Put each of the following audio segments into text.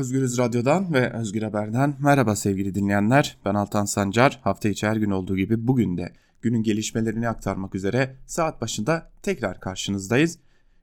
Özgürüz Radyo'dan ve Özgür Haber'den merhaba sevgili dinleyenler. Ben Altan Sancar. Hafta içi her gün olduğu gibi bugün de günün gelişmelerini aktarmak üzere saat başında tekrar karşınızdayız.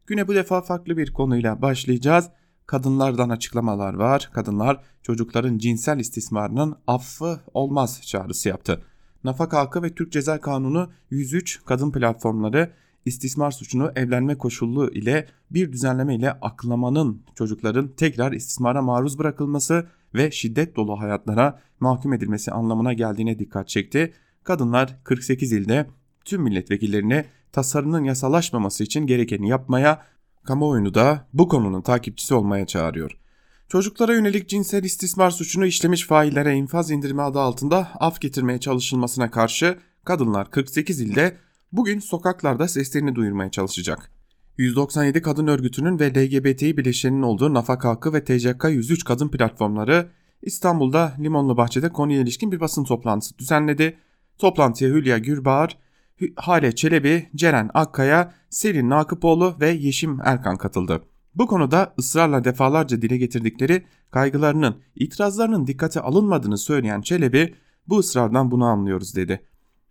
Güne bu defa farklı bir konuyla başlayacağız. Kadınlardan açıklamalar var. Kadınlar çocukların cinsel istismarının affı olmaz çağrısı yaptı. Nafaka Hakkı ve Türk Ceza Kanunu 103 kadın platformları istismar suçunu evlenme koşullu ile bir düzenleme ile aklamanın çocukların tekrar istismara maruz bırakılması ve şiddet dolu hayatlara mahkum edilmesi anlamına geldiğine dikkat çekti. Kadınlar 48 ilde tüm milletvekillerine tasarının yasalaşmaması için gerekeni yapmaya, kamuoyunu da bu konunun takipçisi olmaya çağırıyor. Çocuklara yönelik cinsel istismar suçunu işlemiş faillere infaz indirimi adı altında af getirmeye çalışılmasına karşı kadınlar 48 ilde bugün sokaklarda seslerini duyurmaya çalışacak. 197 kadın örgütünün ve LGBTİ bileşeninin olduğu Nafaka Hakkı ve TCK 103 kadın platformları İstanbul'da Limonlu Bahçe'de konuya ilişkin bir basın toplantısı düzenledi. Toplantıya Hülya Gürbağar, Hale Çelebi, Ceren Akkaya, Selin Nakıpoğlu ve Yeşim Erkan katıldı. Bu konuda ısrarla defalarca dile getirdikleri kaygılarının, itirazlarının dikkate alınmadığını söyleyen Çelebi, bu ısrardan bunu anlıyoruz dedi.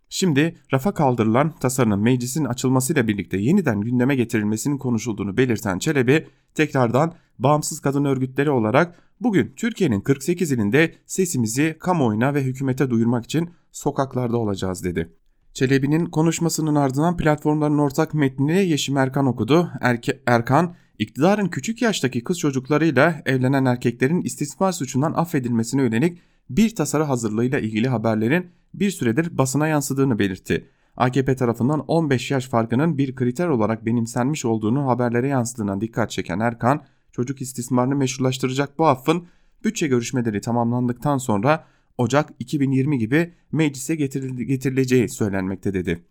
Şimdi rafa kaldırılan tasarının meclisin açılmasıyla birlikte yeniden gündeme getirilmesinin konuşulduğunu belirten Çelebi tekrardan bağımsız kadın örgütleri olarak bugün Türkiye'nin 48 ilinde sesimizi kamuoyuna ve hükümete duyurmak için sokaklarda olacağız dedi. Çelebi'nin konuşmasının ardından platformların ortak metnini Yeşim Erkan okudu. Erke, Erkan, iktidarın küçük yaştaki kız çocuklarıyla evlenen erkeklerin istismar suçundan affedilmesine yönelik bir tasarı hazırlığıyla ilgili haberlerin bir süredir basına yansıdığını belirtti. AKP tarafından 15 yaş farkının bir kriter olarak benimsenmiş olduğunu haberlere yansıdığına dikkat çeken Erkan, çocuk istismarını meşrulaştıracak bu affın bütçe görüşmeleri tamamlandıktan sonra Ocak 2020 gibi meclise getirileceği söylenmekte dedi.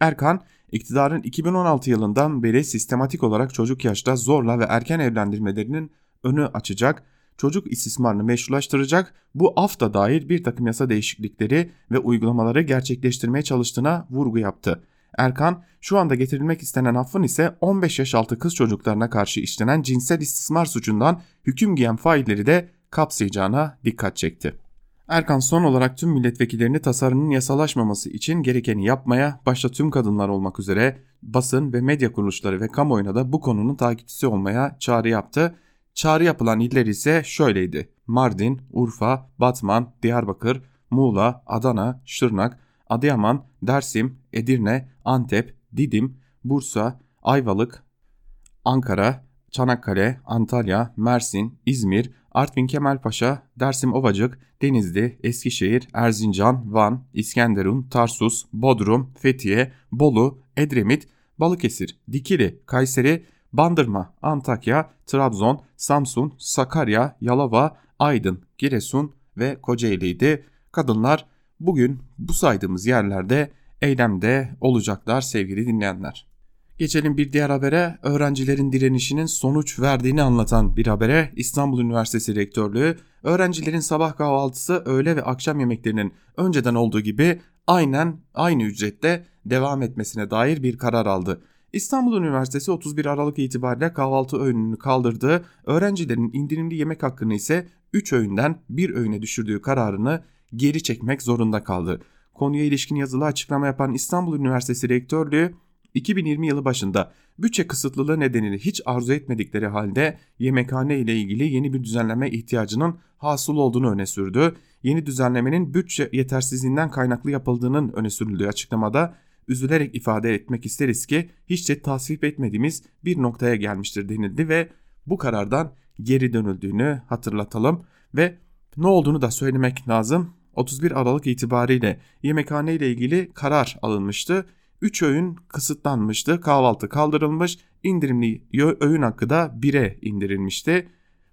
Erkan, iktidarın 2016 yılından beri sistematik olarak çocuk yaşta zorla ve erken evlendirmelerinin önü açacak çocuk istismarını meşrulaştıracak bu afta dair bir takım yasa değişiklikleri ve uygulamaları gerçekleştirmeye çalıştığına vurgu yaptı. Erkan şu anda getirilmek istenen affın ise 15 yaş altı kız çocuklarına karşı işlenen cinsel istismar suçundan hüküm giyen failleri de kapsayacağına dikkat çekti. Erkan son olarak tüm milletvekillerini tasarının yasalaşmaması için gerekeni yapmaya, başta tüm kadınlar olmak üzere basın ve medya kuruluşları ve kamuoyuna da bu konunun takipçisi olmaya çağrı yaptı. Çağrı yapılan iller ise şöyleydi. Mardin, Urfa, Batman, Diyarbakır, Muğla, Adana, Şırnak, Adıyaman, Dersim, Edirne, Antep, Didim, Bursa, Ayvalık, Ankara, Çanakkale, Antalya, Mersin, İzmir, Artvin Kemalpaşa, Dersim Ovacık, Denizli, Eskişehir, Erzincan, Van, İskenderun, Tarsus, Bodrum, Fethiye, Bolu, Edremit, Balıkesir, Dikili, Kayseri, Bandırma, Antakya, Trabzon, Samsun, Sakarya, Yalova, Aydın, Giresun ve Kocaeli'ydi. Kadınlar bugün bu saydığımız yerlerde eylemde olacaklar sevgili dinleyenler. Geçelim bir diğer habere. Öğrencilerin direnişinin sonuç verdiğini anlatan bir habere. İstanbul Üniversitesi Rektörlüğü öğrencilerin sabah kahvaltısı, öğle ve akşam yemeklerinin önceden olduğu gibi aynen aynı ücrette devam etmesine dair bir karar aldı. İstanbul Üniversitesi 31 Aralık itibariyle kahvaltı öğününü kaldırdığı, öğrencilerin indirimli yemek hakkını ise 3 öğünden 1 öğüne düşürdüğü kararını geri çekmek zorunda kaldı. Konuya ilişkin yazılı açıklama yapan İstanbul Üniversitesi Rektörlüğü 2020 yılı başında bütçe kısıtlılığı nedeniyle hiç arzu etmedikleri halde yemekhane ile ilgili yeni bir düzenleme ihtiyacının hasıl olduğunu öne sürdü. Yeni düzenlemenin bütçe yetersizliğinden kaynaklı yapıldığının öne sürüldüğü açıklamada üzülerek ifade etmek isteriz ki hiç de tasvip etmediğimiz bir noktaya gelmiştir denildi ve bu karardan geri dönüldüğünü hatırlatalım ve ne olduğunu da söylemek lazım. 31 Aralık itibariyle yemekhane ile ilgili karar alınmıştı. 3 öğün kısıtlanmıştı. Kahvaltı kaldırılmış. indirimli öğün hakkı da 1'e indirilmişti.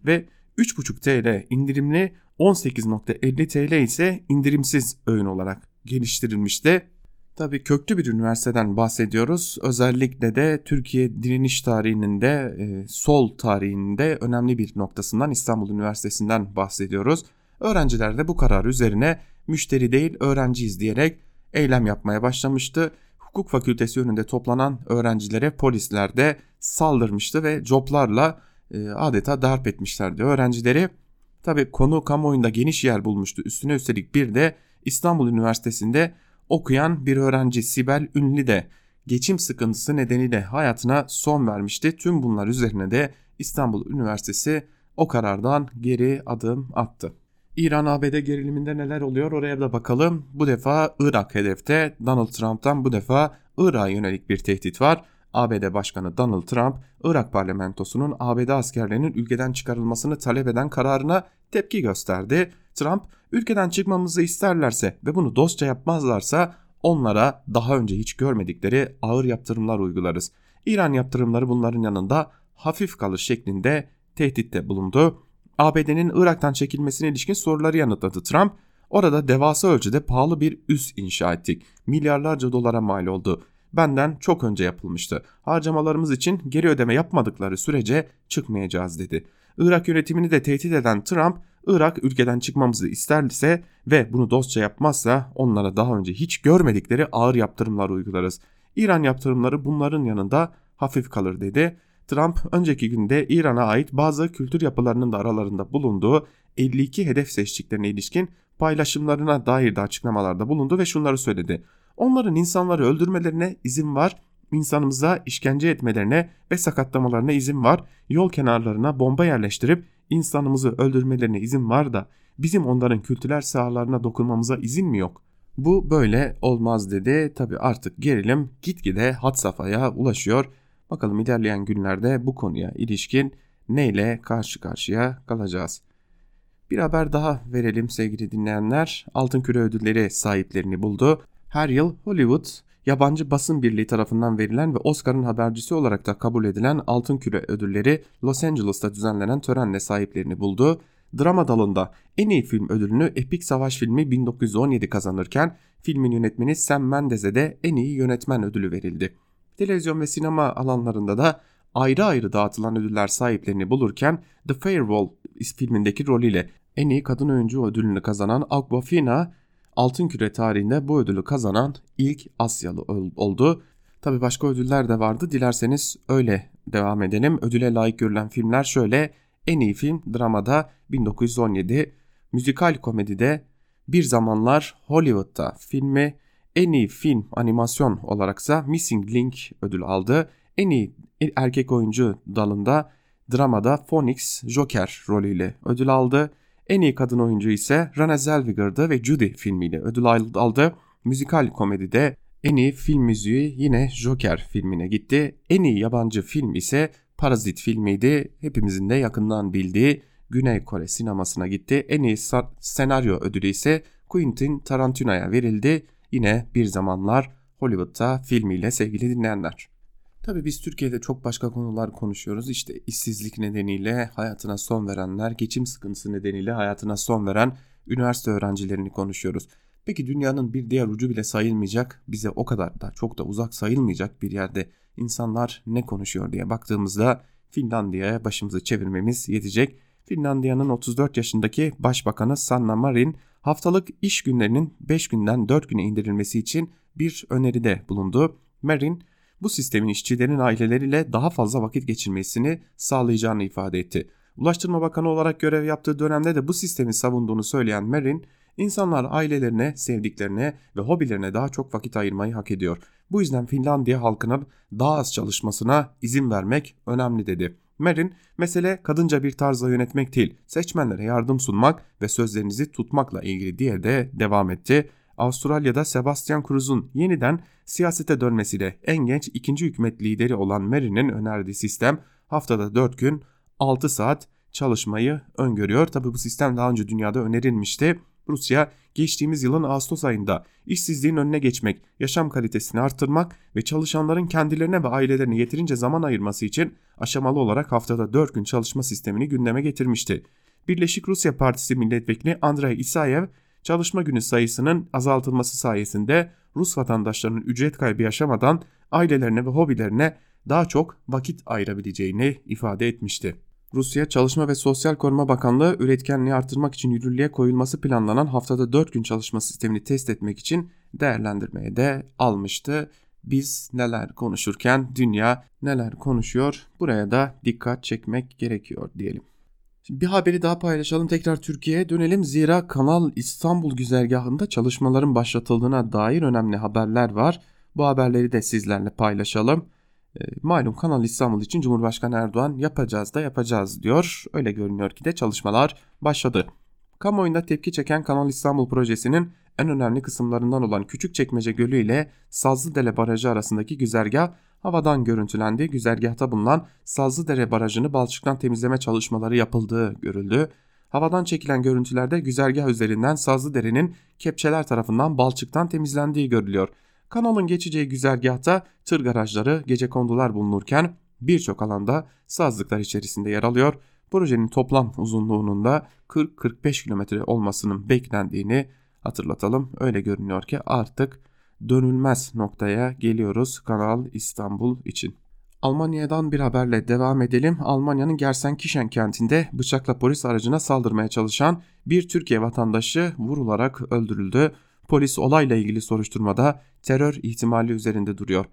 Ve 3,5 TL indirimli 18.50 TL ise indirimsiz öğün olarak geliştirilmişti. Tabii köklü bir üniversiteden bahsediyoruz. Özellikle de Türkiye direniş tarihinin de e, sol tarihinde önemli bir noktasından İstanbul Üniversitesi'nden bahsediyoruz. Öğrenciler de bu karar üzerine müşteri değil öğrenciyiz diyerek eylem yapmaya başlamıştı. Hukuk fakültesi önünde toplanan öğrencilere polisler de saldırmıştı ve coplarla e, adeta darp etmişlerdi öğrencileri. Tabi konu kamuoyunda geniş yer bulmuştu. Üstüne üstelik bir de İstanbul Üniversitesi'nde okuyan bir öğrenci Sibel Ünlü de geçim sıkıntısı nedeniyle hayatına son vermişti. Tüm bunlar üzerine de İstanbul Üniversitesi o karardan geri adım attı. İran-ABD geriliminde neler oluyor oraya da bakalım. Bu defa Irak hedefte Donald Trump'tan bu defa Irak'a yönelik bir tehdit var. ABD Başkanı Donald Trump, Irak parlamentosunun ABD askerlerinin ülkeden çıkarılmasını talep eden kararına tepki gösterdi. Trump, ülkeden çıkmamızı isterlerse ve bunu dostça yapmazlarsa onlara daha önce hiç görmedikleri ağır yaptırımlar uygularız. İran yaptırımları bunların yanında hafif kalır şeklinde tehditte bulundu. ABD'nin Irak'tan çekilmesine ilişkin soruları yanıtladı Trump. Orada devasa ölçüde pahalı bir üs inşa ettik. Milyarlarca dolara mal oldu. Benden çok önce yapılmıştı. Harcamalarımız için geri ödeme yapmadıkları sürece çıkmayacağız dedi. Irak yönetimini de tehdit eden Trump, Irak ülkeden çıkmamızı isterse ve bunu dostça yapmazsa onlara daha önce hiç görmedikleri ağır yaptırımlar uygularız. İran yaptırımları bunların yanında hafif kalır dedi. Trump önceki günde İran'a ait bazı kültür yapılarının da aralarında bulunduğu 52 hedef seçtiklerine ilişkin paylaşımlarına dair de açıklamalarda bulundu ve şunları söyledi. Onların insanları öldürmelerine izin var, insanımıza işkence etmelerine ve sakatlamalarına izin var, yol kenarlarına bomba yerleştirip insanımızı öldürmelerine izin var da bizim onların kültürel sahalarına dokunmamıza izin mi yok? Bu böyle olmaz dedi. Tabi artık gerilim gitgide hat safhaya ulaşıyor. Bakalım ilerleyen günlerde bu konuya ilişkin neyle karşı karşıya kalacağız. Bir haber daha verelim sevgili dinleyenler. Altın Küre ödülleri sahiplerini buldu. Her yıl Hollywood yabancı basın birliği tarafından verilen ve Oscar'ın habercisi olarak da kabul edilen Altın Küre ödülleri Los Angeles'ta düzenlenen törenle sahiplerini buldu. Drama dalında en iyi film ödülünü epik savaş filmi 1917 kazanırken filmin yönetmeni Sam Mendes'e de en iyi yönetmen ödülü verildi. Televizyon ve sinema alanlarında da ayrı ayrı dağıtılan ödüller sahiplerini bulurken The Firewall filmindeki rolüyle en iyi kadın oyuncu ödülünü kazanan Awkwafina Altın Küre tarihinde bu ödülü kazanan ilk Asyalı oldu. Tabi başka ödüller de vardı. Dilerseniz öyle devam edelim. Ödüle layık görülen filmler şöyle. En iyi film dramada 1917, müzikal komedide Bir Zamanlar Hollywood'da filmi, en iyi film animasyon olaraksa Missing Link ödül aldı. En iyi erkek oyuncu dalında dramada Phoenix Joker rolüyle ödül aldı. En iyi kadın oyuncu ise Renée Zellweger'dı ve Judy filmiyle ödül aldı. Müzikal komedide en iyi film müziği yine Joker filmine gitti. En iyi yabancı film ise Parazit filmiydi. Hepimizin de yakından bildiği Güney Kore sinemasına gitti. En iyi senaryo ödülü ise Quentin Tarantino'ya verildi. Yine bir zamanlar Hollywood'da filmiyle sevgili dinleyenler. Tabii biz Türkiye'de çok başka konular konuşuyoruz. İşte işsizlik nedeniyle hayatına son verenler, geçim sıkıntısı nedeniyle hayatına son veren üniversite öğrencilerini konuşuyoruz. Peki dünyanın bir diğer ucu bile sayılmayacak, bize o kadar da çok da uzak sayılmayacak bir yerde insanlar ne konuşuyor diye baktığımızda Finlandiya'ya başımızı çevirmemiz yetecek. Finlandiya'nın 34 yaşındaki Başbakanı Sanna Marin haftalık iş günlerinin 5 günden 4 güne indirilmesi için bir öneride bulundu. Marin bu sistemin işçilerin aileleriyle daha fazla vakit geçirmesini sağlayacağını ifade etti. Ulaştırma Bakanı olarak görev yaptığı dönemde de bu sistemi savunduğunu söyleyen Marin, insanlar ailelerine, sevdiklerine ve hobilerine daha çok vakit ayırmayı hak ediyor. Bu yüzden Finlandiya halkına daha az çalışmasına izin vermek önemli dedi. Marin, mesele kadınca bir tarzla yönetmek değil, seçmenlere yardım sunmak ve sözlerinizi tutmakla ilgili diye de devam etti. Avustralya'da Sebastian Kuruz'un yeniden siyasete dönmesiyle en genç ikinci hükümet lideri olan Mary'nin önerdiği sistem haftada 4 gün 6 saat çalışmayı öngörüyor. Tabi bu sistem daha önce dünyada önerilmişti. Rusya geçtiğimiz yılın Ağustos ayında işsizliğin önüne geçmek, yaşam kalitesini artırmak ve çalışanların kendilerine ve ailelerine yeterince zaman ayırması için aşamalı olarak haftada 4 gün çalışma sistemini gündeme getirmişti. Birleşik Rusya Partisi milletvekili Andrei Isayev çalışma günü sayısının azaltılması sayesinde Rus vatandaşlarının ücret kaybı yaşamadan ailelerine ve hobilerine daha çok vakit ayırabileceğini ifade etmişti. Rusya Çalışma ve Sosyal Koruma Bakanlığı üretkenliği artırmak için yürürlüğe koyulması planlanan haftada 4 gün çalışma sistemini test etmek için değerlendirmeye de almıştı. Biz neler konuşurken dünya neler konuşuyor buraya da dikkat çekmek gerekiyor diyelim. Bir haberi daha paylaşalım. Tekrar Türkiye'ye dönelim. Zira Kanal İstanbul güzergahında çalışmaların başlatıldığına dair önemli haberler var. Bu haberleri de sizlerle paylaşalım. E, malum Kanal İstanbul için Cumhurbaşkanı Erdoğan yapacağız da yapacağız diyor. Öyle görünüyor ki de çalışmalar başladı. Kamuoyunda tepki çeken Kanal İstanbul projesinin en önemli kısımlarından olan Küçükçekmece Gölü ile Sazlıdere Barajı arasındaki güzergah havadan görüntülendi. Güzergahta bulunan Sazlıdere Barajı'nı balçıktan temizleme çalışmaları yapıldığı görüldü. Havadan çekilen görüntülerde güzergah üzerinden Sazlıdere'nin kepçeler tarafından balçıktan temizlendiği görülüyor. Kanalın geçeceği güzergahta tır garajları, gece kondular bulunurken birçok alanda sazlıklar içerisinde yer alıyor. Projenin toplam uzunluğunun da 40-45 kilometre olmasının beklendiğini hatırlatalım. Öyle görünüyor ki artık dönülmez noktaya geliyoruz Kanal İstanbul için. Almanya'dan bir haberle devam edelim. Almanya'nın Gersenkirchen kentinde bıçakla polis aracına saldırmaya çalışan bir Türkiye vatandaşı vurularak öldürüldü. Polis olayla ilgili soruşturmada terör ihtimali üzerinde duruyor.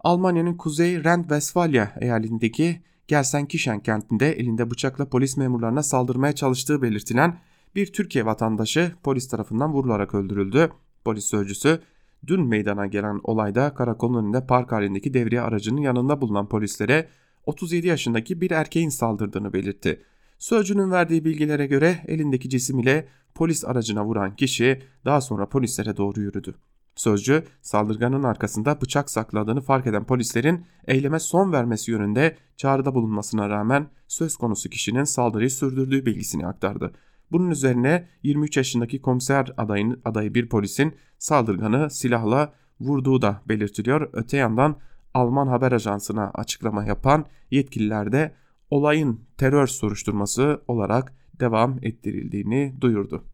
Almanya'nın Kuzey Rhine-Westfalia eyaletindeki Gelsenkirchen kentinde elinde bıçakla polis memurlarına saldırmaya çalıştığı belirtilen bir Türkiye vatandaşı polis tarafından vurularak öldürüldü. Polis sözcüsü dün meydana gelen olayda karakolun önünde park halindeki devriye aracının yanında bulunan polislere 37 yaşındaki bir erkeğin saldırdığını belirtti. Sözcünün verdiği bilgilere göre elindeki cisim ile polis aracına vuran kişi daha sonra polislere doğru yürüdü. Sözcü saldırganın arkasında bıçak sakladığını fark eden polislerin eyleme son vermesi yönünde çağrıda bulunmasına rağmen söz konusu kişinin saldırıyı sürdürdüğü bilgisini aktardı. Bunun üzerine 23 yaşındaki komiser adayın, adayı bir polisin saldırganı silahla vurduğu da belirtiliyor. Öte yandan Alman haber ajansına açıklama yapan yetkililer de olayın terör soruşturması olarak devam ettirildiğini duyurdu.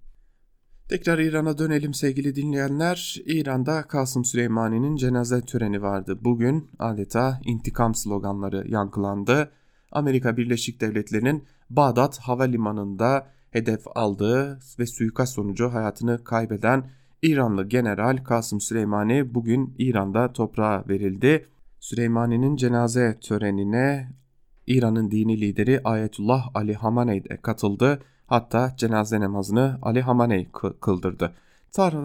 Tekrar İran'a dönelim sevgili dinleyenler. İran'da Kasım Süleymani'nin cenaze töreni vardı. Bugün adeta intikam sloganları yankılandı. Amerika Birleşik Devletleri'nin Bağdat Havalimanı'nda hedef aldığı ve suikast sonucu hayatını kaybeden İranlı General Kasım Süleymani bugün İran'da toprağa verildi. Süleymani'nin cenaze törenine İran'ın dini lideri Ayetullah Ali Hamaney de katıldı. Hatta cenaze namazını Ali Hamaney kıldırdı.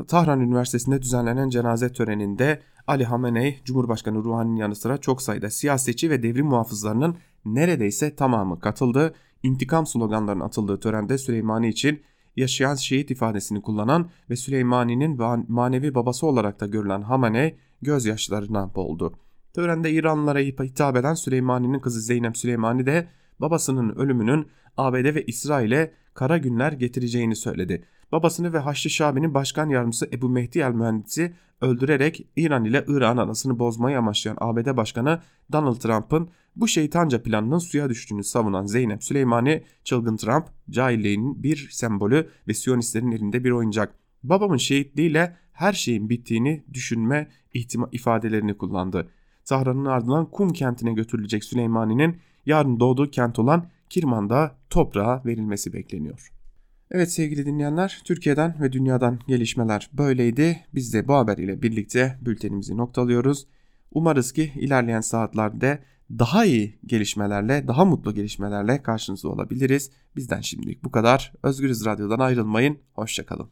Tahran Üniversitesi'nde düzenlenen cenaze töreninde Ali Hameney, Cumhurbaşkanı Ruhani'nin yanı sıra çok sayıda siyasetçi ve devrim muhafızlarının neredeyse tamamı katıldı. İntikam sloganlarının atıldığı törende Süleymani için yaşayan şehit ifadesini kullanan ve Süleymani'nin manevi babası olarak da görülen Hamaney gözyaşlarına boğuldu. Törende İranlılara hitap eden Süleymani'nin kızı Zeynep Süleymani de babasının ölümünün ABD ve İsrail'e kara günler getireceğini söyledi. Babasını ve Haçlı Şabi'nin başkan yardımcısı Ebu Mehdi el Mühendis'i öldürerek İran ile Irak'ın arasını bozmayı amaçlayan ABD Başkanı Donald Trump'ın bu şeytanca planının suya düştüğünü savunan Zeynep Süleymani, çılgın Trump, cahilliğin bir sembolü ve Siyonistlerin elinde bir oyuncak. Babamın şehitliğiyle her şeyin bittiğini düşünme ihtima ifadelerini kullandı. Tahran'ın ardından Kum kentine götürülecek Süleymani'nin yarın doğduğu kent olan Kirman'da toprağa verilmesi bekleniyor. Evet sevgili dinleyenler, Türkiye'den ve dünyadan gelişmeler böyleydi. Biz de bu haber ile birlikte bültenimizi noktalıyoruz. Umarız ki ilerleyen saatlerde daha iyi gelişmelerle, daha mutlu gelişmelerle karşınızda olabiliriz. Bizden şimdilik bu kadar. Özgürüz Radyo'dan ayrılmayın. Hoşçakalın.